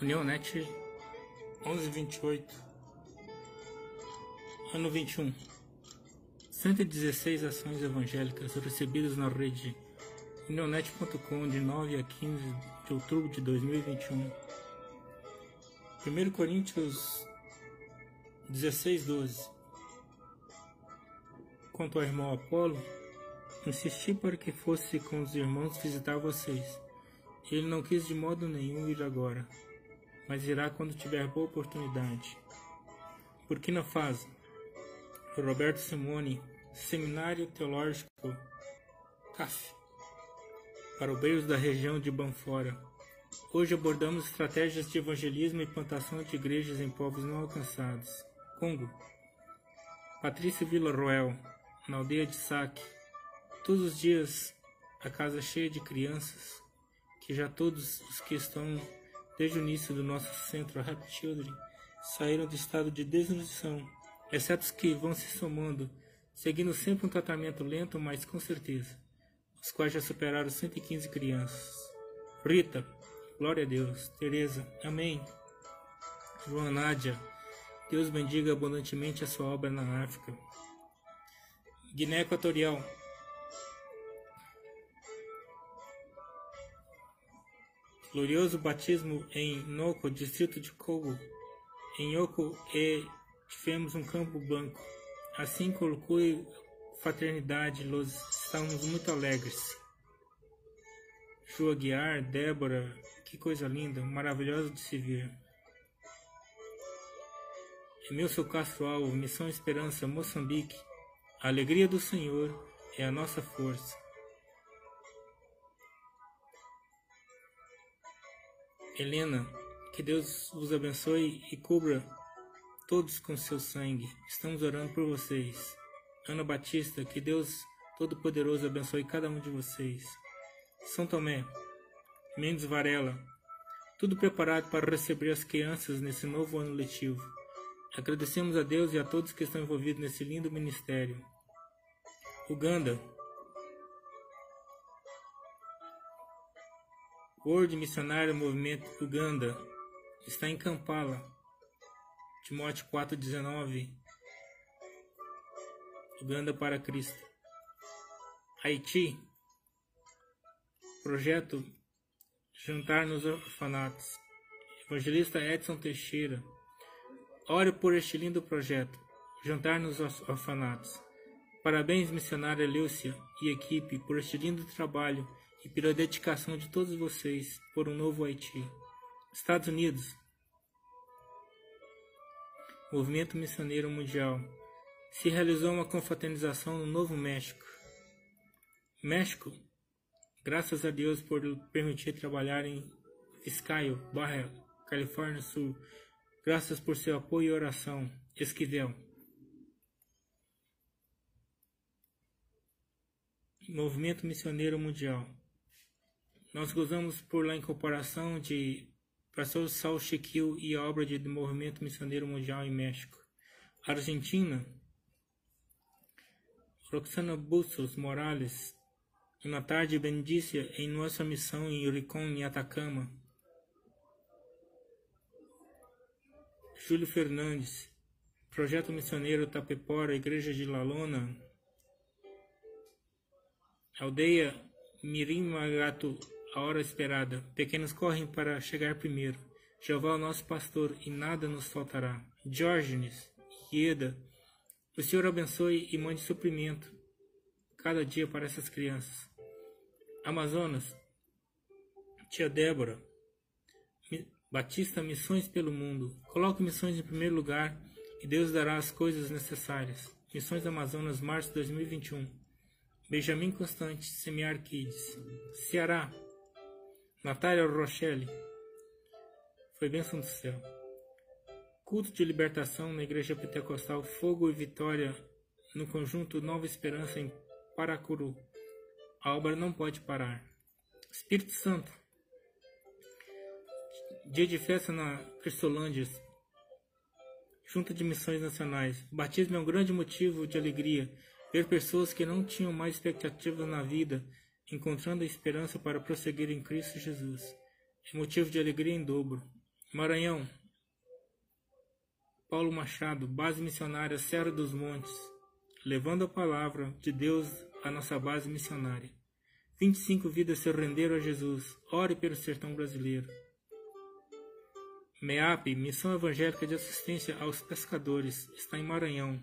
União Net 1128 Ano 21 116 ações evangélicas recebidas na rede unionet.com de 9 a 15 de outubro de 2021 1 Coríntios 16, 12 Quanto ao irmão Apolo, insisti para que fosse com os irmãos visitar vocês. Ele não quis de modo nenhum ir agora mas irá quando tiver boa oportunidade. Burkina Faso, Roberto Simone, Seminário Teológico CAF, para obreiros da região de Banfora. Hoje abordamos estratégias de evangelismo e plantação de igrejas em povos não alcançados. Congo, Patrícia Roel, na aldeia de Saque. Todos os dias a casa cheia de crianças, que já todos os que estão desde o início do nosso centro Happy Children, saíram do estado de desnutrição, exceto os que vão se somando, seguindo sempre um tratamento lento, mas com certeza, os quais já superaram 115 crianças. Rita, glória a Deus. Teresa, amém. João Nádia, Deus bendiga abundantemente a sua obra na África. Guiné Equatorial, glorioso batismo em Noko, distrito de Kogo. Em Yoko e tivemos um campo branco. Assim colocou fraternidade, los estávamos muito alegres. Joa Guiar, Débora, que coisa linda, maravilhosa de se ver. Emilson Castro Alvo, Missão Esperança, Moçambique. A alegria do Senhor é a nossa força. Helena, que Deus vos abençoe e cubra todos com seu sangue. Estamos orando por vocês. Ana Batista, que Deus Todo-Poderoso abençoe cada um de vocês. São Tomé, Mendes Varela, tudo preparado para receber as crianças nesse novo ano letivo. Agradecemos a Deus e a todos que estão envolvidos nesse lindo ministério. Uganda, World Missionário Movimento Uganda está em Kampala. Timóteo 4,19 Uganda para Cristo. Haiti Projeto Jantar nos Orfanatos. Evangelista Edson Teixeira. Ore por este lindo projeto. Jantar nos Orfanatos. Parabéns, missionária Lúcia e equipe, por este lindo trabalho e pela dedicação de todos vocês por um novo Haiti. Estados Unidos. Movimento Missioneiro Mundial. Se realizou uma confraternização no Novo México. México, graças a Deus por permitir trabalhar em Fiscaio, Barra, Califórnia Sul. Graças por seu apoio e oração. Esquivel. Movimento Missioneiro Mundial. Nós gozamos por la incorporação de Pastor Saul Shequil e a obra de Movimento Missioneiro Mundial em México. Argentina, Roxana Bustos Morales, uma tarde bendícia em nossa missão em Uricon, em Atacama. Júlio Fernandes, Projeto Missioneiro Tapepora, Igreja de Lalona, Aldeia Mirim Magato a hora esperada. Pequenos correm para chegar primeiro. Jeová é o nosso pastor e nada nos faltará. Diógenes, Ieda, o Senhor abençoe e mande suprimento cada dia para essas crianças. Amazonas, Tia Débora, Batista Missões pelo Mundo. Coloque missões em primeiro lugar e Deus dará as coisas necessárias. Missões Amazonas, março de 2021. Benjamin Constante, Semiar Kids. Ceará, Natália Rochelle. Foi bênção do céu. Culto de libertação na Igreja Pentecostal Fogo e Vitória, no conjunto Nova Esperança em Paracuru. A obra não pode parar. Espírito Santo. Dia de festa na Cristolândia. Junta de Missões Nacionais. Batismo é um grande motivo de alegria. Ver pessoas que não tinham mais expectativas na vida encontrando a esperança para prosseguir em Cristo Jesus. É motivo de alegria em dobro. Maranhão, Paulo Machado, base missionária Serra dos Montes, levando a palavra de Deus à nossa base missionária. 25 vidas se renderam a Jesus. Ore pelo sertão brasileiro. MEAP, Missão Evangélica de Assistência aos Pescadores, está em Maranhão.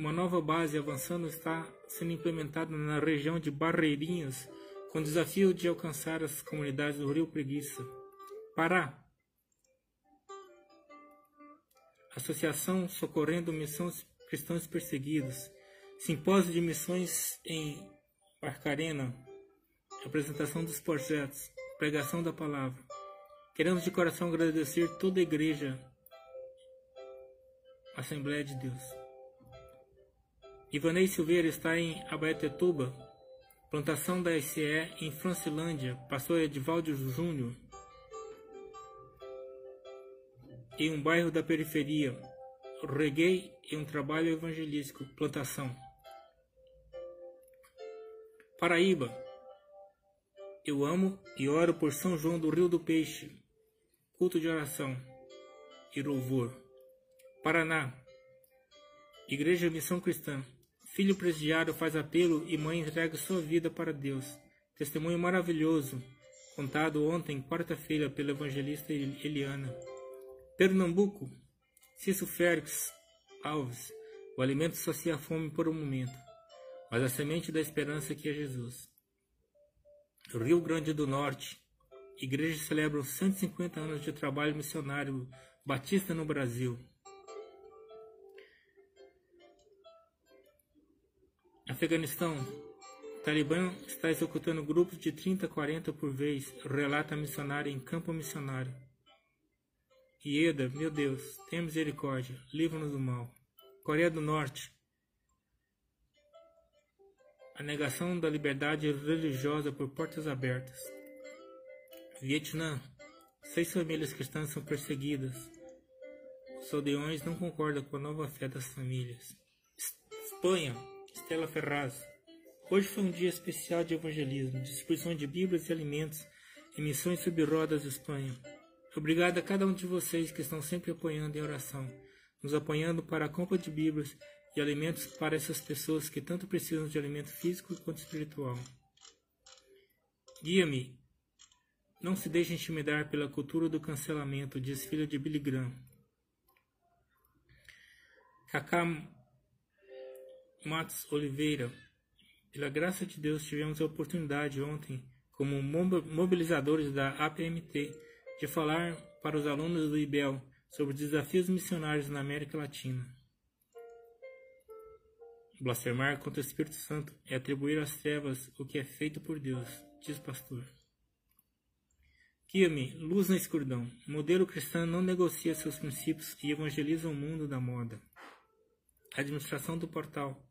Uma nova base avançando está sendo implementada na região de Barreirinhas, com o desafio de alcançar as comunidades do Rio Preguiça. Pará. Associação Socorrendo Missões Cristãos Perseguidos. Simpósio de Missões em Barcarena. Apresentação dos projetos. Pregação da Palavra. Queremos de coração agradecer toda a igreja, Assembleia de Deus. Ivanei Silveira está em Abaetetuba, plantação da SE em Francilândia, pastor Edvaldo Júnior, em um bairro da periferia, reguei em um trabalho evangelístico, plantação. Paraíba, eu amo e oro por São João do Rio do Peixe, culto de oração e louvor. Paraná, Igreja Missão Cristã, Filho presidiário faz apelo e mãe entrega sua vida para Deus. Testemunho maravilhoso, contado ontem, quarta-feira, pelo evangelista Eliana. Pernambuco, Cício Félix Alves, o alimento sacia a fome por um momento, mas a semente da esperança que é Jesus. Rio Grande do Norte, igreja celebra 150 anos de trabalho missionário batista no Brasil. Afeganistão. Talibã está executando grupos de 30 a 40 por vez, relata a missionária em campo missionário. Ieda, meu Deus, tenha misericórdia, livra-nos do mal. Coreia do Norte. A negação da liberdade religiosa por portas abertas. Vietnã. Seis famílias cristãs são perseguidas. Os aldeões não concordam com a nova fé das famílias. Espanha. Estela Ferraz. Hoje foi um dia especial de evangelismo, distribuição de Bíblias e alimentos em missões sob rodas Espanha. Obrigado a cada um de vocês que estão sempre apoiando em oração, nos apoiando para a compra de Bíblias e alimentos para essas pessoas que tanto precisam de alimento físico quanto espiritual. Guia-me. Não se deixe intimidar pela cultura do cancelamento, diz filha de Billy Graham. Cacá Matos Oliveira. Pela graça de Deus, tivemos a oportunidade ontem, como mobilizadores da APMT, de falar para os alunos do IBEL sobre desafios missionários na América Latina. Blasfemar contra o Espírito Santo é atribuir às trevas o que é feito por Deus, diz o pastor. Guia-me, luz na escuridão. Modelo cristão não negocia seus princípios e evangeliza o mundo da moda. Administração do portal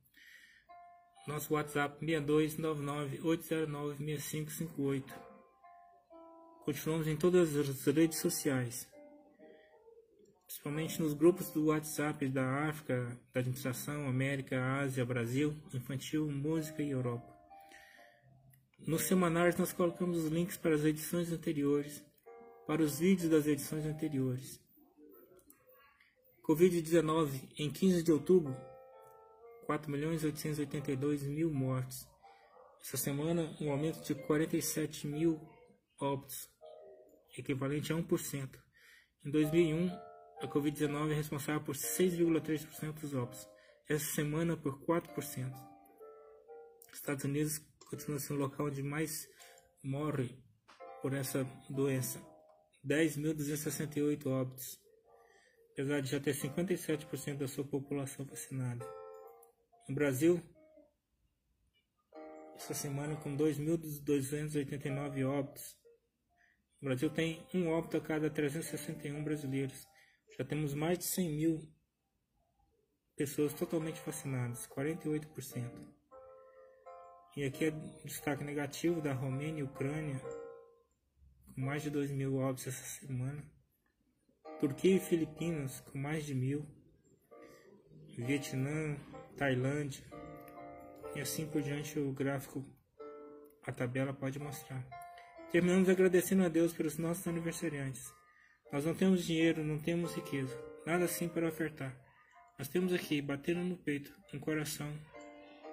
nosso WhatsApp 6299-809-6558. Continuamos em todas as redes sociais, principalmente nos grupos do WhatsApp da África, da Administração, América, Ásia, Brasil, Infantil, Música e Europa. Nos semanários nós colocamos os links para as edições anteriores, para os vídeos das edições anteriores. Covid-19 em 15 de outubro 4.882.000 mil mortes. Essa semana, um aumento de 47 mil óbitos, equivalente a 1%. Em 2001, a Covid-19 é responsável por 6,3% dos óbitos. Essa semana, por 4%. Estados Unidos continua sendo o local onde mais morre por essa doença. 10.268 óbitos, apesar de já ter 57% da sua população vacinada. No Brasil, essa semana com 2.289 óbitos. O Brasil tem um óbito a cada 361 brasileiros. Já temos mais de 100 mil pessoas totalmente vacinadas, 48%. E aqui é destaque negativo da Romênia e Ucrânia, com mais de 2 mil óbitos essa semana. Turquia e Filipinas, com mais de mil. Vietnã, Tailândia e assim por diante o gráfico, a tabela pode mostrar. Terminamos agradecendo a Deus pelos nossos aniversariantes. Nós não temos dinheiro, não temos riqueza, nada assim para ofertar. Nós temos aqui, batendo no peito, um coração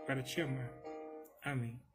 para te amar. Amém.